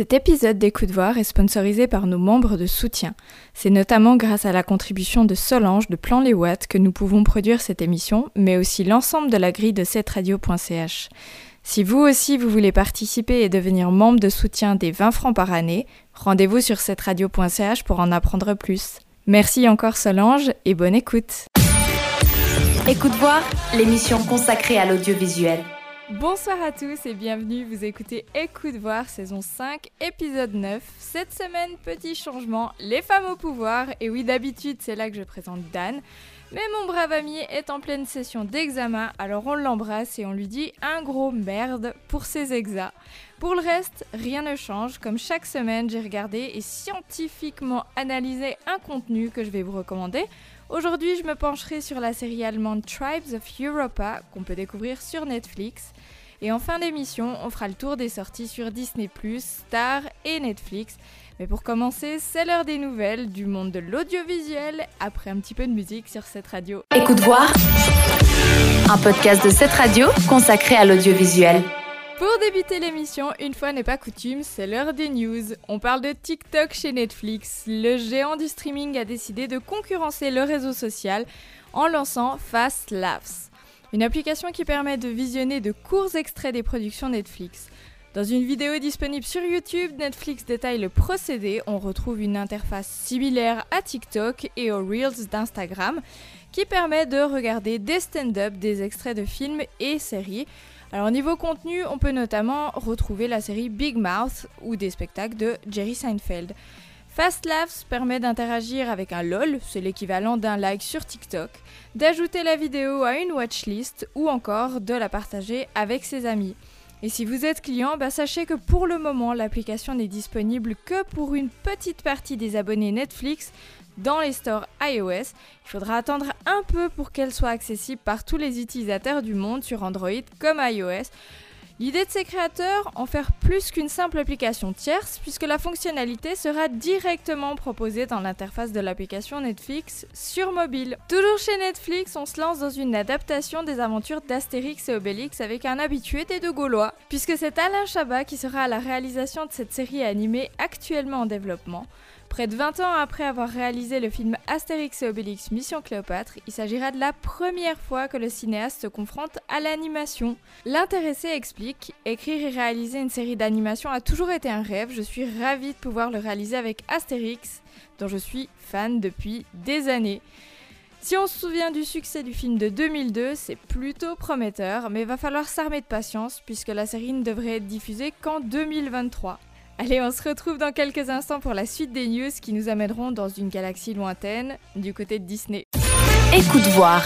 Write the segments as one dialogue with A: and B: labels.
A: Cet épisode des Coups Voir est sponsorisé par nos membres de soutien. C'est notamment grâce à la contribution de Solange de Plan Les Watts que nous pouvons produire cette émission, mais aussi l'ensemble de la grille de cette radio.ch. Si vous aussi vous voulez participer et devenir membre de soutien des 20 francs par année, rendez-vous sur cette radio.ch pour en apprendre plus. Merci encore Solange et bonne écoute.
B: Écoute voir, l'émission consacrée à l'audiovisuel.
A: Bonsoir à tous et bienvenue, vous écoutez Écoute voir saison 5 épisode 9. Cette semaine, petit changement, les femmes au pouvoir. Et oui, d'habitude, c'est là que je présente Dan. Mais mon brave ami est en pleine session d'examen, alors on l'embrasse et on lui dit un gros merde pour ses exas. Pour le reste, rien ne change. Comme chaque semaine, j'ai regardé et scientifiquement analysé un contenu que je vais vous recommander. Aujourd'hui, je me pencherai sur la série allemande Tribes of Europa qu'on peut découvrir sur Netflix. Et en fin d'émission, on fera le tour des sorties sur Disney+, Star et Netflix. Mais pour commencer, c'est l'heure des nouvelles du monde de l'audiovisuel après un petit peu de musique sur cette radio.
B: Écoute voir, un podcast de cette radio consacré à l'audiovisuel.
A: Pour débuter l'émission, une fois n'est pas coutume, c'est l'heure des news. On parle de TikTok chez Netflix. Le géant du streaming a décidé de concurrencer le réseau social en lançant Fast Laughs, une application qui permet de visionner de courts extraits des productions Netflix. Dans une vidéo disponible sur YouTube, Netflix détaille le procédé. On retrouve une interface similaire à TikTok et aux Reels d'Instagram qui permet de regarder des stand-up, des extraits de films et séries. Alors niveau contenu, on peut notamment retrouver la série Big Mouth ou des spectacles de Jerry Seinfeld. Fast Laughs permet d'interagir avec un LOL, c'est l'équivalent d'un like sur TikTok, d'ajouter la vidéo à une watchlist ou encore de la partager avec ses amis. Et si vous êtes client, bah sachez que pour le moment, l'application n'est disponible que pour une petite partie des abonnés Netflix, dans les stores iOS. Il faudra attendre un peu pour qu'elle soit accessible par tous les utilisateurs du monde sur Android comme iOS. L'idée de ces créateurs, en faire plus qu'une simple application tierce, puisque la fonctionnalité sera directement proposée dans l'interface de l'application Netflix sur mobile. Toujours chez Netflix, on se lance dans une adaptation des aventures d'Astérix et Obélix avec un habitué des deux Gaulois, puisque c'est Alain Chabat qui sera à la réalisation de cette série animée actuellement en développement. Près de 20 ans après avoir réalisé le film Astérix et Obélix Mission Cléopâtre, il s'agira de la première fois que le cinéaste se confronte à l'animation. L'intéressé explique Écrire et réaliser une série d'animation a toujours été un rêve, je suis ravie de pouvoir le réaliser avec Astérix, dont je suis fan depuis des années. Si on se souvient du succès du film de 2002, c'est plutôt prometteur, mais va falloir s'armer de patience puisque la série ne devrait être diffusée qu'en 2023. Allez, on se retrouve dans quelques instants pour la suite des news qui nous amèneront dans une galaxie lointaine, du côté de Disney.
B: Écoute voir.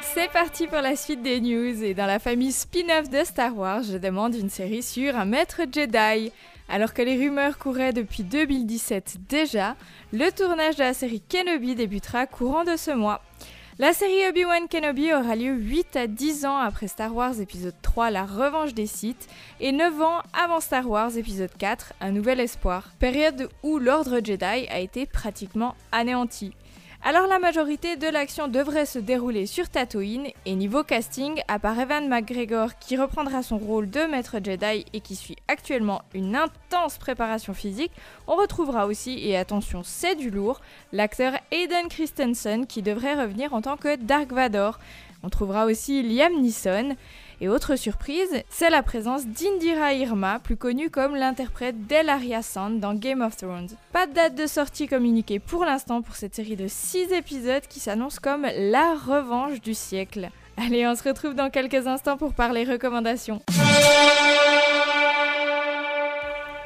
A: C'est parti pour la suite des news et dans la famille spin-off de Star Wars, je demande une série sur un maître Jedi. Alors que les rumeurs couraient depuis 2017 déjà, le tournage de la série Kenobi débutera courant de ce mois. La série Obi-Wan Kenobi aura lieu 8 à 10 ans après Star Wars épisode 3 La revanche des Sith et 9 ans avant Star Wars épisode 4 Un nouvel espoir, période où l'ordre Jedi a été pratiquement anéanti. Alors la majorité de l'action devrait se dérouler sur Tatooine et niveau casting, à part Evan McGregor qui reprendra son rôle de maître Jedi et qui suit actuellement une intense préparation physique, on retrouvera aussi, et attention c'est du lourd, l'acteur Aiden Christensen qui devrait revenir en tant que Dark Vador. On trouvera aussi Liam Neeson. Et autre surprise, c'est la présence d'Indira Irma, plus connue comme l'interprète d'Elaria Sand dans Game of Thrones. Pas de date de sortie communiquée pour l'instant pour cette série de 6 épisodes qui s'annonce comme la revanche du siècle. Allez, on se retrouve dans quelques instants pour parler recommandations.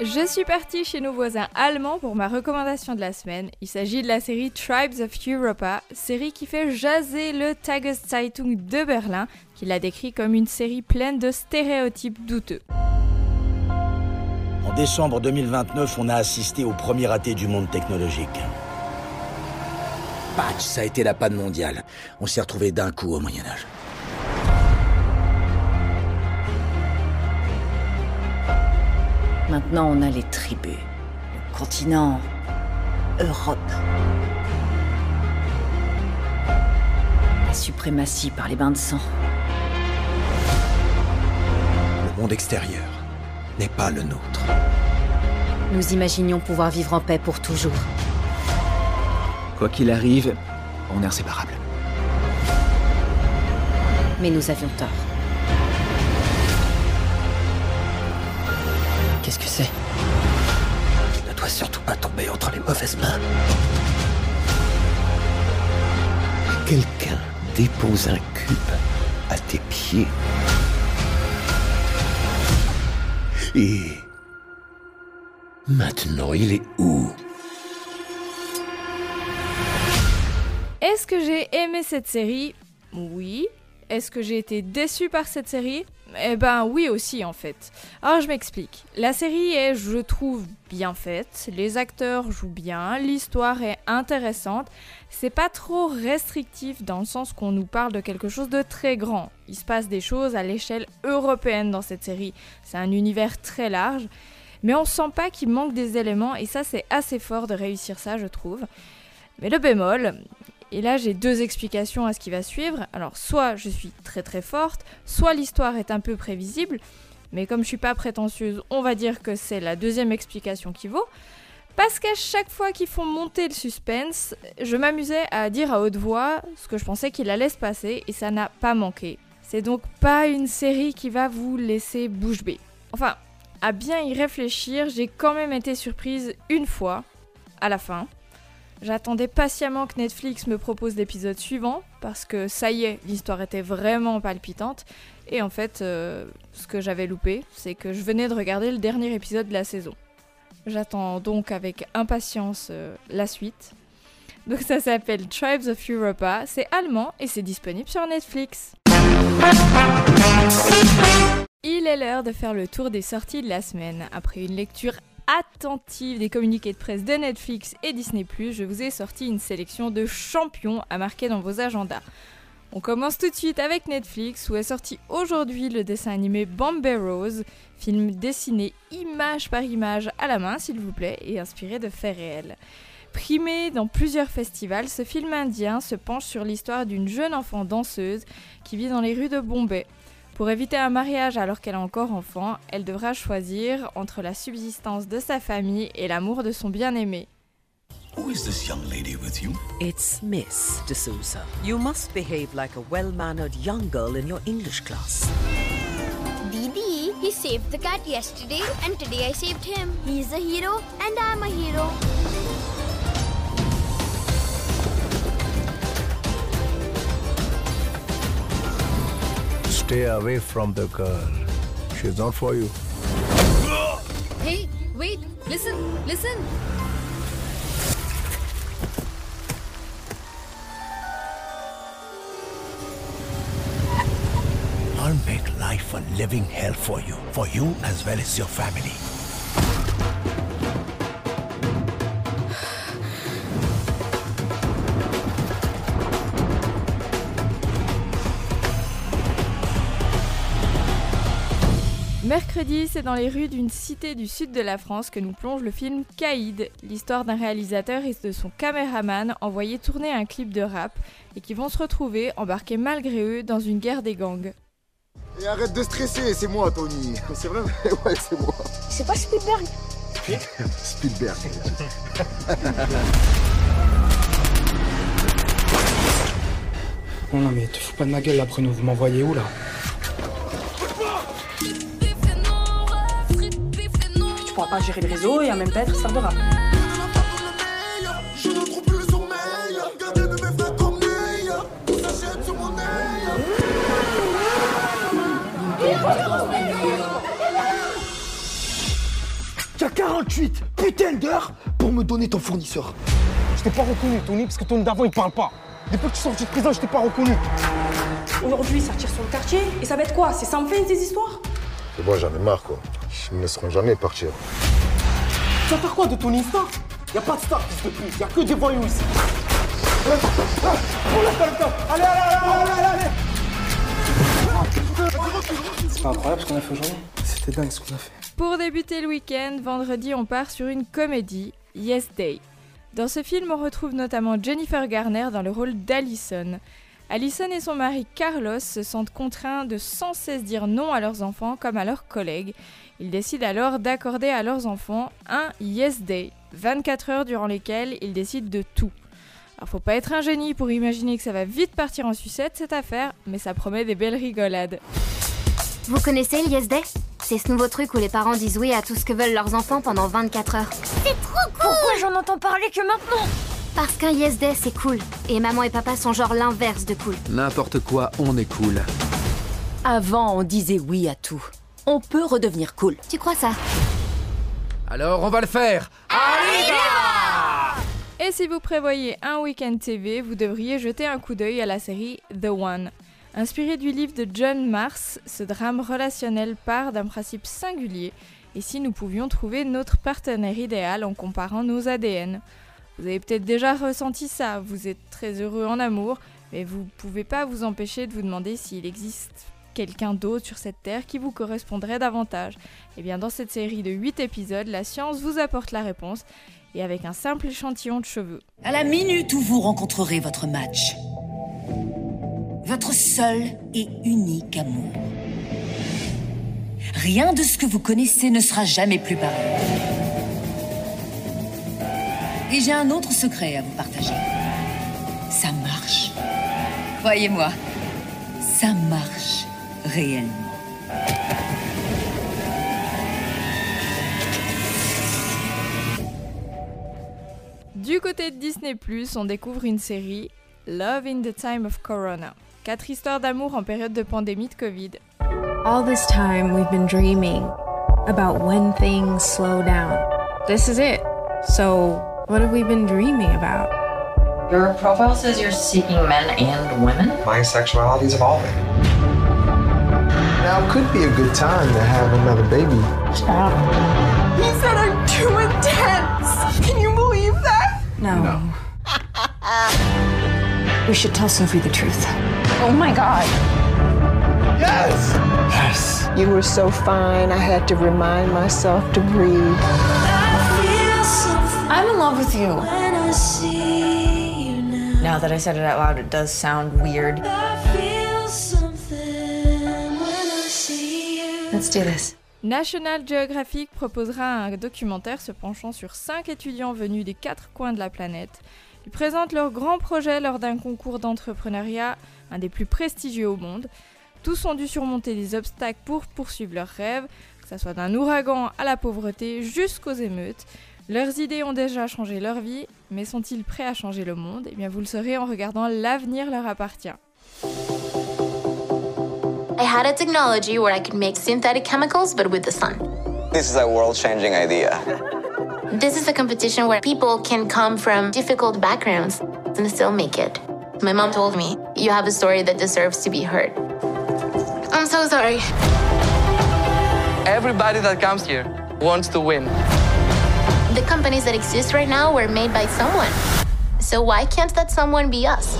A: Je suis partie chez nos voisins allemands pour ma recommandation de la semaine. Il s'agit de la série Tribes of Europa, série qui fait jaser le Tageszeitung de Berlin, qui l'a décrit comme une série pleine de stéréotypes douteux.
C: En décembre 2029, on a assisté au premier raté du monde technologique. Patch, ça a été la panne mondiale. On s'est retrouvé d'un coup au Moyen Âge.
D: Maintenant, on a les tribus, le continent, Europe. La suprématie par les bains de sang.
C: Le monde extérieur n'est pas le nôtre.
D: Nous imaginions pouvoir vivre en paix pour toujours.
E: Quoi qu'il arrive, on est inséparables.
D: Mais nous avions tort.
F: Surtout pas tomber entre les mauvaises mains. Quelqu'un dépose un cube à tes pieds. Et maintenant, il est où?
A: Est-ce que j'ai aimé cette série? Oui. Est-ce que j'ai été déçue par cette série? Eh ben oui aussi en fait. Alors je m'explique. La série est, je trouve, bien faite. Les acteurs jouent bien. L'histoire est intéressante. C'est pas trop restrictif dans le sens qu'on nous parle de quelque chose de très grand. Il se passe des choses à l'échelle européenne dans cette série. C'est un univers très large. Mais on sent pas qu'il manque des éléments et ça c'est assez fort de réussir ça je trouve. Mais le bémol, et là, j'ai deux explications à ce qui va suivre. Alors, soit je suis très très forte, soit l'histoire est un peu prévisible. Mais comme je suis pas prétentieuse, on va dire que c'est la deuxième explication qui vaut. Parce qu'à chaque fois qu'ils font monter le suspense, je m'amusais à dire à haute voix ce que je pensais qu'il allait se passer et ça n'a pas manqué. C'est donc pas une série qui va vous laisser bouche bée. Enfin, à bien y réfléchir, j'ai quand même été surprise une fois, à la fin. J'attendais patiemment que Netflix me propose l'épisode suivant, parce que ça y est, l'histoire était vraiment palpitante. Et en fait, euh, ce que j'avais loupé, c'est que je venais de regarder le dernier épisode de la saison. J'attends donc avec impatience euh, la suite. Donc ça s'appelle Tribes of Europa, c'est allemand et c'est disponible sur Netflix. Il est l'heure de faire le tour des sorties de la semaine. Après une lecture attentive des communiqués de presse de Netflix et Disney ⁇ je vous ai sorti une sélection de champions à marquer dans vos agendas. On commence tout de suite avec Netflix où est sorti aujourd'hui le dessin animé Bombay Rose, film dessiné image par image à la main s'il vous plaît et inspiré de faits réels. Primé dans plusieurs festivals, ce film indien se penche sur l'histoire d'une jeune enfant danseuse qui vit dans les rues de Bombay. Pour éviter un mariage alors qu'elle est encore enfant, elle devra choisir entre la subsistance de sa famille et l'amour de son bien-aimé.
G: Who is this young lady with you?
H: It's Miss D'Souza. You must behave like a well-mannered young girl in your English class.
I: Didi, he saved the cat yesterday and today I saved him. He's a hero and I'm a hero.
J: Stay away from the girl. She's not for you.
K: Hey, wait, listen, listen.
J: I'll make life a living hell for you, for you as well as your family.
A: Mercredi, c'est dans les rues d'une cité du sud de la France que nous plonge le film Caïd, l'histoire d'un réalisateur et de son caméraman envoyés tourner un clip de rap et qui vont se retrouver embarqués malgré eux dans une guerre des gangs.
L: Et arrête de stresser, c'est moi Tony. C'est vrai Ouais, c'est moi.
I: C'est pas Spielberg
L: Spielberg.
M: Non, non, mais te fous pas de ma gueule là, Bruno. Vous m'envoyez où là?
N: Tu pourras pas gérer le réseau et en même temps être star de rap.
L: T'as 48 putain d'heures pour me donner ton fournisseur.
M: Je t'ai pas reconnu, Tony, parce que ton d'avant il parle pas. Depuis que tu es sorti de prison, je t'ai pas reconnu.
N: Aujourd'hui, ça tire sur le quartier et ça va être quoi? C'est sans fin ces histoires?
L: C'est bon, j'en ai marre quoi. Ils me laisseront jamais partir.
M: Tu vas faire quoi de ton histoire y a pas de star, fils de pute. Y a que des voyous ici.
L: Allez, allez, allez, allez, allez
M: C'est pas incroyable ce qu'on a fait aujourd'hui C'était dingue ce qu'on a fait.
A: Pour débuter le week-end, vendredi, on part sur une comédie, Yes Day. Dans ce film, on retrouve notamment Jennifer Garner dans le rôle d'Allison. Alison et son mari Carlos se sentent contraints de sans cesse dire non à leurs enfants comme à leurs collègues. Ils décident alors d'accorder à leurs enfants un Yes Day, 24 heures durant lesquelles ils décident de tout. Alors faut pas être un génie pour imaginer que ça va vite partir en sucette cette affaire, mais ça promet des belles rigolades.
I: Vous connaissez le Yes Day? C'est ce nouveau truc où les parents disent oui à tout ce que veulent leurs enfants pendant 24 heures. C'est trop cool
O: Pourquoi j'en entends parler que maintenant?
I: Parce qu'un Yes Day c'est cool. Et maman et papa sont genre l'inverse de cool.
E: N'importe quoi, on est cool.
D: Avant, on disait oui à tout. On peut redevenir cool.
I: Tu crois ça?
E: Alors on va le faire Allez
A: Et si vous prévoyez un week-end TV, vous devriez jeter un coup d'œil à la série The One. Inspiré du livre de John Mars, ce drame relationnel part d'un principe singulier. Et si nous pouvions trouver notre partenaire idéal en comparant nos ADN Vous avez peut-être déjà ressenti ça, vous êtes très heureux en amour, mais vous ne pouvez pas vous empêcher de vous demander s'il existe quelqu'un d'autre sur cette terre qui vous correspondrait davantage. Et bien dans cette série de 8 épisodes, la science vous apporte la réponse et avec un simple échantillon de cheveux.
P: À la minute où vous rencontrerez votre match, votre seul et unique amour. Rien de ce que vous connaissez ne sera jamais plus pareil. Et j'ai un autre secret à vous partager. Ça marche. Croyez-moi, ça marche réellement.
A: Du côté de Disney ⁇ on découvre une série, Love in the Time of Corona. Quatre histoires d'amour en période de pandémie de Covid.
Q: All this time we've been dreaming about when things slow down. This is it. So, what have we been dreaming about?
R: Your profile says you're seeking men and women?
S: My sexuality is evolving.
M: Now could be a good time to have another baby.
Q: Stop.
O: He said I'm too intense. Can you believe that?
Q: No.
M: No.
Q: We should tell Sophie the truth.
O: Oh my god.
M: Yes! Yes.
T: You were so fine, I had to remind myself to breathe.
Q: With you?
U: Now that I said it out loud, it does sound weird. Let's do this.
A: National Geographic proposera un documentaire se penchant sur 5 étudiants venus des quatre coins de la planète. Ils présentent leur grand projet lors d'un concours d'entrepreneuriat, un des plus prestigieux au monde. Tous ont dû surmonter des obstacles pour poursuivre leurs rêves, que ce soit d'un ouragan à la pauvreté jusqu'aux émeutes. Leurs idées ont déjà changé leur vie, mais sont-ils prêts à changer le monde? Eh bien, vous le saurez en regardant L'avenir leur appartient.
V: I had a technology where I could make synthetic chemicals, but with the sun.
W: This is a world changing idea.
V: This is a competition where people can come from difficult backgrounds and still make it. My mom told me, You have a story that deserves to be heard. I'm so sorry.
X: Everybody that comes here wants to win.
V: The companies that exist right now were made by someone. So why can't that someone be us?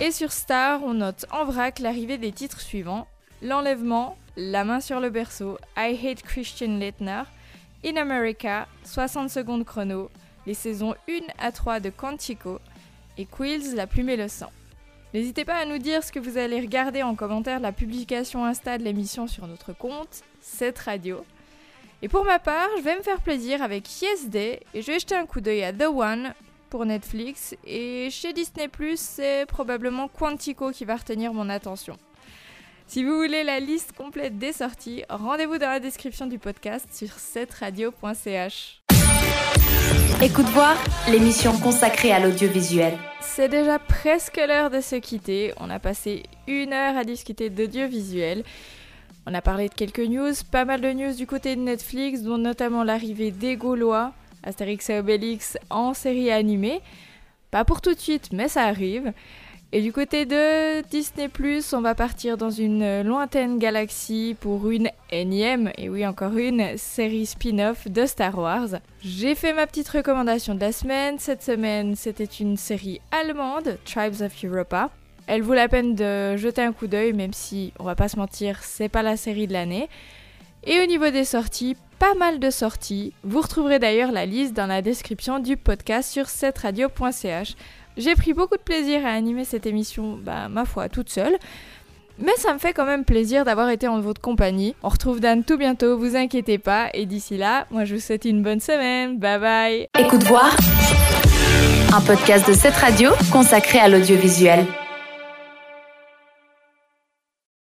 A: Et sur Star, on note en vrac l'arrivée des titres suivants L'enlèvement, La main sur le berceau, I Hate Christian Leitner, In America, 60 secondes chrono, les saisons 1 à 3 de Quantico et Quills, La plume et le sang. N'hésitez pas à nous dire ce que vous allez regarder en commentaire de la publication Insta de l'émission sur notre compte, cette radio. Et pour ma part, je vais me faire plaisir avec Yes Day et je vais jeter un coup d'œil à The One pour Netflix et chez Disney c'est probablement Quantico qui va retenir mon attention. Si vous voulez la liste complète des sorties, rendez-vous dans la description du podcast sur cetteradio.ch.
B: Écoute voir, l'émission consacrée à l'audiovisuel.
A: C'est déjà presque l'heure de se quitter. On a passé une heure à discuter d'audiovisuel. On a parlé de quelques news, pas mal de news du côté de Netflix, dont notamment l'arrivée des Gaulois, Astérix et Obélix en série animée. Pas pour tout de suite, mais ça arrive. Et du côté de Disney ⁇ on va partir dans une lointaine galaxie pour une énième, et oui encore une, série spin-off de Star Wars. J'ai fait ma petite recommandation de la semaine. Cette semaine, c'était une série allemande, Tribes of Europa. Elle vaut la peine de jeter un coup d'œil, même si, on va pas se mentir, c'est pas la série de l'année. Et au niveau des sorties, pas mal de sorties. Vous retrouverez d'ailleurs la liste dans la description du podcast sur cetteradio.ch. J'ai pris beaucoup de plaisir à animer cette émission, bah, ma foi, toute seule. Mais ça me fait quand même plaisir d'avoir été en votre compagnie. On retrouve Dan tout bientôt, vous inquiétez pas. Et d'ici là, moi je vous souhaite une bonne semaine. Bye bye.
B: Écoute voir. Un podcast de cette radio consacré à l'audiovisuel.